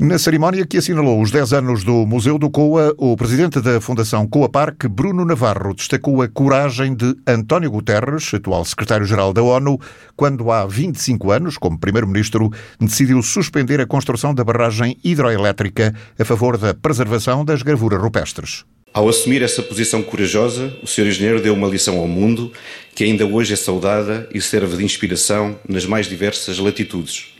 Na cerimónia que assinalou os 10 anos do Museu do Coa, o presidente da Fundação Coa Parque, Bruno Navarro, destacou a coragem de António Guterres, atual secretário-geral da ONU, quando há 25 anos, como primeiro-ministro, decidiu suspender a construção da barragem hidroelétrica a favor da preservação das gravuras rupestres. Ao assumir essa posição corajosa, o Sr. Engenheiro deu uma lição ao mundo que ainda hoje é saudada e serve de inspiração nas mais diversas latitudes.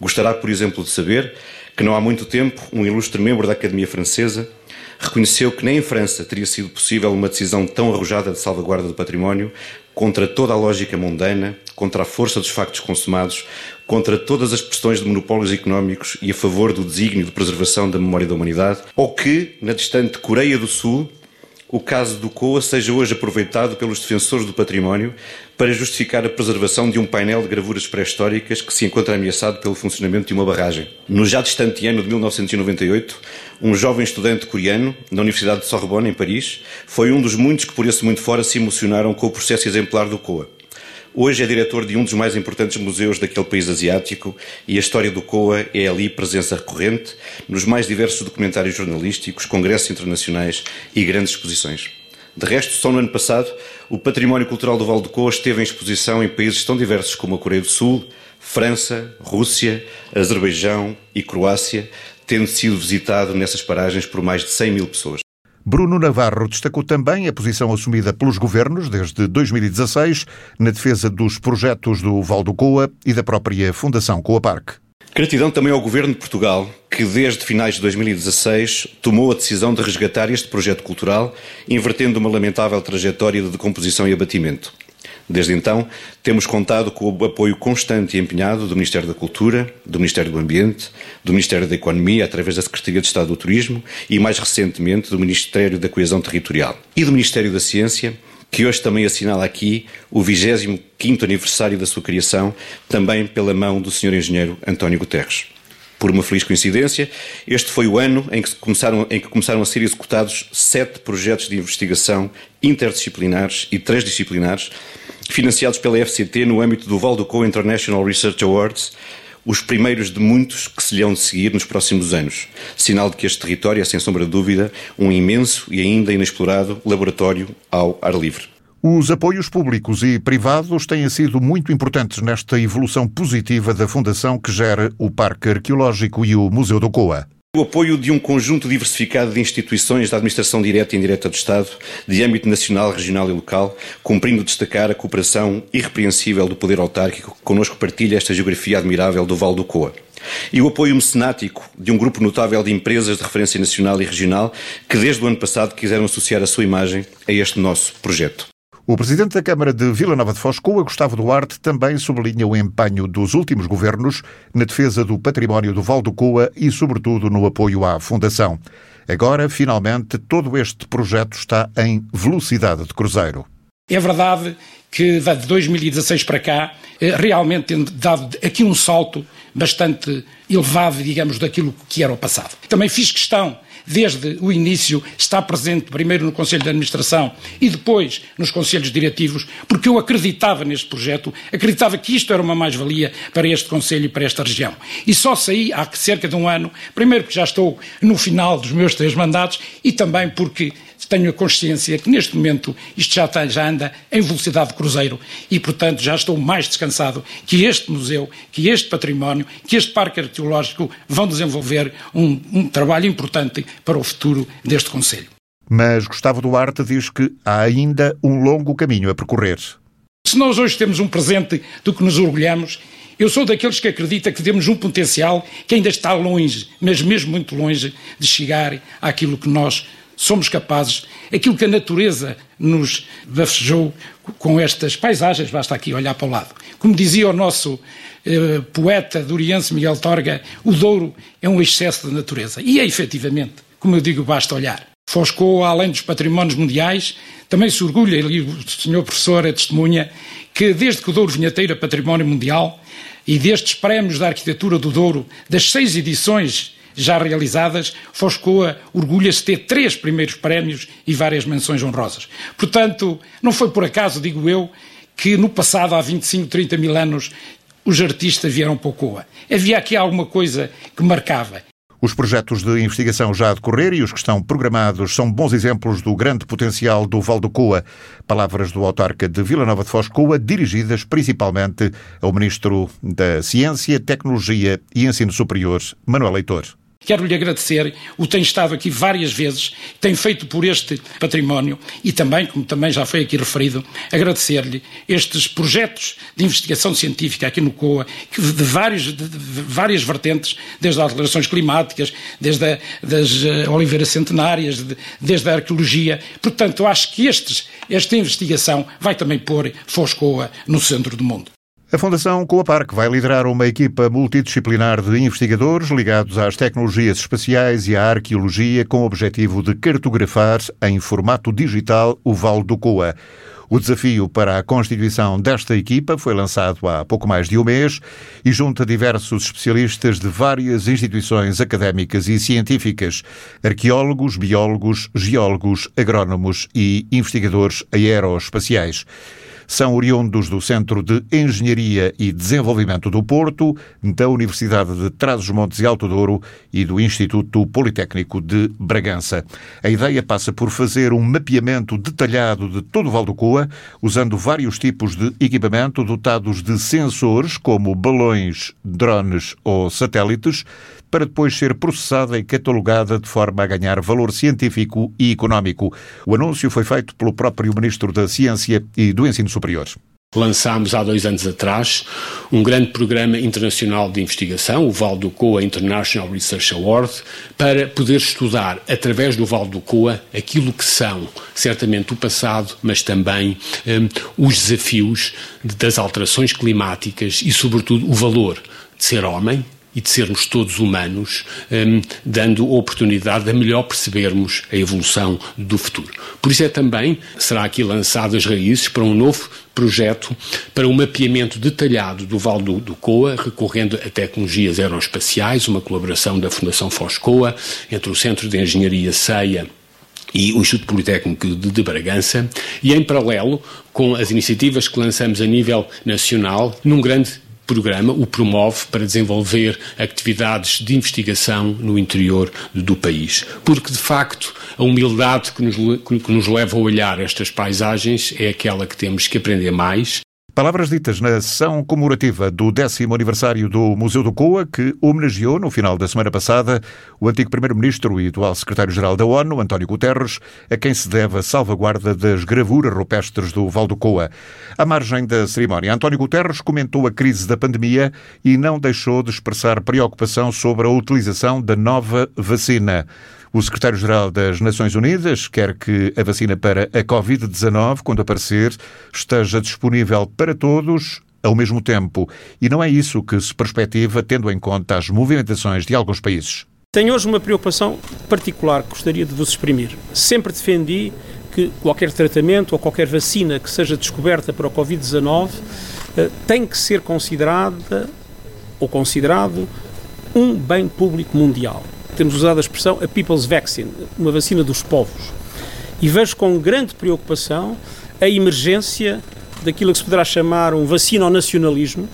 Gostará, por exemplo, de saber que não há muito tempo um ilustre membro da Academia Francesa reconheceu que nem em França teria sido possível uma decisão tão arrojada de salvaguarda do património contra toda a lógica mundana, contra a força dos factos consumados, contra todas as pressões de monopólios económicos e a favor do desígnio de preservação da memória da humanidade, ou que, na distante Coreia do Sul, o caso do COA seja hoje aproveitado pelos defensores do património para justificar a preservação de um painel de gravuras pré-históricas que se encontra ameaçado pelo funcionamento de uma barragem. No já distante ano de 1998, um jovem estudante coreano, na Universidade de Sorbonne, em Paris, foi um dos muitos que por esse muito fora se emocionaram com o processo exemplar do COA. Hoje é diretor de um dos mais importantes museus daquele país asiático e a história do COA é ali presença recorrente nos mais diversos documentários jornalísticos, congressos internacionais e grandes exposições. De resto, só no ano passado, o património cultural do Val do Coa esteve em exposição em países tão diversos como a Coreia do Sul, França, Rússia, Azerbaijão e Croácia, tendo sido visitado nessas paragens por mais de 100 mil pessoas. Bruno Navarro destacou também a posição assumida pelos governos desde 2016 na defesa dos projetos do Val do Coa e da própria Fundação Coa Parque. Gratidão também ao Governo de Portugal, que desde finais de 2016 tomou a decisão de resgatar este projeto cultural, invertendo uma lamentável trajetória de decomposição e abatimento. Desde então, temos contado com o apoio constante e empenhado do Ministério da Cultura, do Ministério do Ambiente, do Ministério da Economia, através da Secretaria de Estado do Turismo e, mais recentemente, do Ministério da Coesão Territorial e do Ministério da Ciência, que hoje também assinala aqui o 25º aniversário da sua criação, também pela mão do Sr. Engenheiro António Guterres. Por uma feliz coincidência, este foi o ano em que, começaram, em que começaram a ser executados sete projetos de investigação interdisciplinares e transdisciplinares financiados pela FCT no âmbito do Valdoco International Research Awards, os primeiros de muitos que se lhe hão de seguir nos próximos anos. Sinal de que este território é, sem sombra de dúvida, um imenso e ainda inexplorado laboratório ao ar livre. Os apoios públicos e privados têm sido muito importantes nesta evolução positiva da fundação que gera o Parque Arqueológico e o Museu do Coa. O apoio de um conjunto diversificado de instituições da administração direta e indireta do Estado, de âmbito nacional, regional e local, cumprindo destacar a cooperação irrepreensível do poder autárquico que connosco partilha esta geografia admirável do Val do Coa. E o apoio mecenático de um grupo notável de empresas de referência nacional e regional que desde o ano passado quiseram associar a sua imagem a este nosso projeto. O presidente da Câmara de Vila Nova de Foz, Coa, Gustavo Duarte, também sublinha o empenho dos últimos governos na defesa do património do Val do Coa e, sobretudo, no apoio à Fundação. Agora, finalmente, todo este projeto está em velocidade de cruzeiro. É verdade que de 2016 para cá, eh, realmente tem dado aqui um salto bastante elevado, digamos, daquilo que era o passado. Também fiz questão desde o início, está presente primeiro no Conselho de Administração e depois nos Conselhos Diretivos, porque eu acreditava neste projeto, acreditava que isto era uma mais-valia para este Conselho e para esta região. E só saí há cerca de um ano, primeiro porque já estou no final dos meus três mandatos e também porque tenho a consciência que neste momento isto já, está, já anda em velocidade de cruzeiro e, portanto, já estou mais descansado que este museu, que este património, que este parque arqueológico vão desenvolver um, um trabalho importante para o futuro deste Conselho. Mas Gustavo Duarte diz que há ainda um longo caminho a percorrer. Se nós hoje temos um presente do que nos orgulhamos, eu sou daqueles que acredita que temos um potencial que ainda está longe, mas mesmo muito longe, de chegar àquilo que nós somos capazes, aquilo que a natureza nos bafejou com estas paisagens, basta aqui olhar para o lado. Como dizia o nosso eh, poeta duriense Miguel Torga, o Douro é um excesso de natureza. E é efetivamente, como eu digo, basta olhar. Foscou, além dos patrimónios mundiais, também se orgulha, e o senhor professor é testemunha, que desde que o Douro Vinheteiro é património mundial, e destes prémios da arquitetura do Douro, das seis edições já realizadas, Foscoa orgulha-se de ter três primeiros prémios e várias menções honrosas. Portanto, não foi por acaso, digo eu, que no passado, há 25, 30 mil anos, os artistas vieram para o Coa. Havia aqui alguma coisa que marcava. Os projetos de investigação já a decorrer e os que estão programados são bons exemplos do grande potencial do Val do Coa. Palavras do autarca de Vila Nova de Foz Coa, dirigidas principalmente ao Ministro da Ciência, Tecnologia e Ensino Superior, Manuel Leitor. Quero-lhe agradecer, o tem estado aqui várias vezes, tem feito por este património e também, como também já foi aqui referido, agradecer-lhe estes projetos de investigação científica aqui no COA, que de, vários, de, de várias vertentes, desde as alterações climáticas, desde a, uh, oliveiras centenárias, de, desde a arqueologia. Portanto, acho que estes, esta investigação vai também pôr Foscoa no centro do mundo. A Fundação Coaparc vai liderar uma equipa multidisciplinar de investigadores ligados às tecnologias espaciais e à arqueologia com o objetivo de cartografar em formato digital o Vale do Coa. O desafio para a constituição desta equipa foi lançado há pouco mais de um mês e junta diversos especialistas de várias instituições académicas e científicas, arqueólogos, biólogos, geólogos, agrónomos e investigadores aeroespaciais são oriundos do Centro de Engenharia e Desenvolvimento do Porto, da Universidade de Trás-os-Montes e Alto Douro e do Instituto Politécnico de Bragança. A ideia passa por fazer um mapeamento detalhado de todo o Val do Coa, usando vários tipos de equipamento dotados de sensores, como balões, drones ou satélites, para depois ser processada e catalogada de forma a ganhar valor científico e económico. O anúncio foi feito pelo próprio Ministro da Ciência e do Ensino Superior. Lançámos há dois anos atrás um grande programa internacional de investigação, o Val do Coa International Research Award, para poder estudar, através do Val do Coa, aquilo que são, certamente, o passado, mas também um, os desafios das alterações climáticas e, sobretudo, o valor de ser homem, e de sermos todos humanos, um, dando a oportunidade de melhor percebermos a evolução do futuro. Por isso é também, será aqui lançado as raízes para um novo projeto para um mapeamento detalhado do Val do, do Coa, recorrendo a tecnologias aeroespaciais, uma colaboração da Fundação Foscoa entre o Centro de Engenharia CEIA e o Instituto Politécnico de, de, Bragança, e em paralelo com as iniciativas que lançamos a nível nacional, num grande programa o promove para desenvolver atividades de investigação no interior do país. Porque, de facto, a humildade que nos, que nos leva a olhar estas paisagens é aquela que temos que aprender mais Palavras ditas na sessão comemorativa do décimo aniversário do Museu do Coa, que homenageou, no final da semana passada, o antigo Primeiro-Ministro e atual Secretário-Geral da ONU, António Guterres, a quem se deve a salvaguarda das gravuras rupestres do Val do Coa. À margem da cerimónia, António Guterres comentou a crise da pandemia e não deixou de expressar preocupação sobre a utilização da nova vacina. O secretário-geral das Nações Unidas quer que a vacina para a Covid-19, quando aparecer, esteja disponível para todos ao mesmo tempo. E não é isso que se perspectiva, tendo em conta as movimentações de alguns países. Tenho hoje uma preocupação particular que gostaria de vos exprimir. Sempre defendi que qualquer tratamento ou qualquer vacina que seja descoberta para o Covid-19 eh, tem que ser considerada ou considerado um bem público mundial temos usado a expressão a people's vaccine, uma vacina dos povos. E vejo com grande preocupação a emergência daquilo que se poderá chamar um vacina ao nacionalismo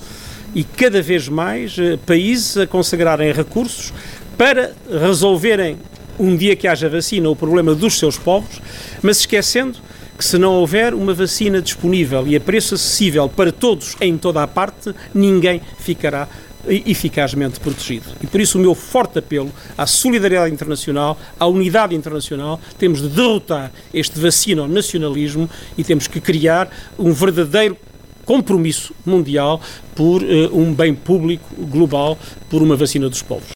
e cada vez mais eh, países a consagrarem recursos para resolverem um dia que haja vacina o problema dos seus povos, mas esquecendo que se não houver uma vacina disponível e a preço acessível para todos em toda a parte, ninguém ficará eficazmente protegido. E por isso o meu forte apelo à solidariedade internacional, à unidade internacional, temos de derrotar este vacino nacionalismo e temos que criar um verdadeiro compromisso mundial por uh, um bem público global, por uma vacina dos povos.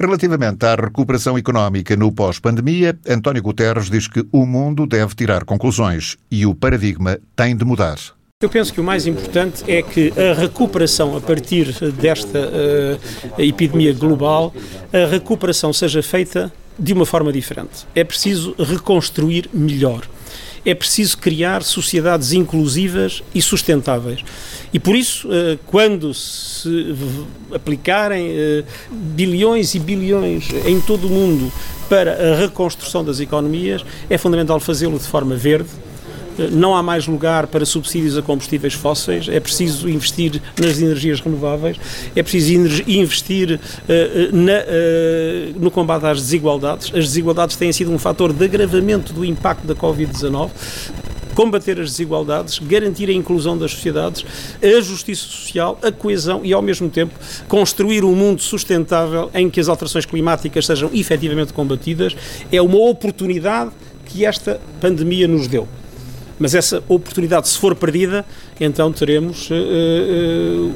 Relativamente à recuperação económica no pós-pandemia, António Guterres diz que o mundo deve tirar conclusões e o paradigma tem de mudar. Eu penso que o mais importante é que a recuperação a partir desta uh, epidemia global, a recuperação seja feita de uma forma diferente. É preciso reconstruir melhor. É preciso criar sociedades inclusivas e sustentáveis. E por isso, uh, quando se aplicarem uh, bilhões e bilhões em todo o mundo para a reconstrução das economias, é fundamental fazê-lo de forma verde, não há mais lugar para subsídios a combustíveis fósseis, é preciso investir nas energias renováveis, é preciso investir na, no combate às desigualdades. As desigualdades têm sido um fator de agravamento do impacto da Covid-19 combater as desigualdades, garantir a inclusão das sociedades, a justiça social, a coesão e, ao mesmo tempo, construir um mundo sustentável em que as alterações climáticas sejam efetivamente combatidas, é uma oportunidade que esta pandemia nos deu. Mas essa oportunidade, se for perdida, então teremos uh,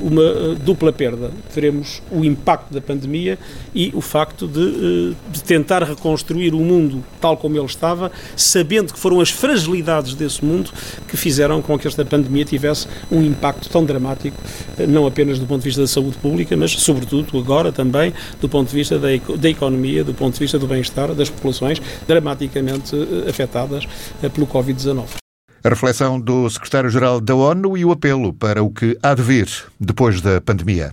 uma dupla perda. Teremos o impacto da pandemia e o facto de, de, tentar reconstruir o mundo tal como ele estava, sabendo que foram as fragilidades desse mundo que fizeram com que esta pandemia tivesse um impacto tão dramático, não apenas do ponto de vista da saúde pública, mas sobretudo agora também do ponto de vista da, da economia, do ponto de vista do bem-estar das populações dramaticamente afetadas pelo Covid-19. A reflexão do secretário-geral da ONU e o apelo para o que há de vir depois da pandemia.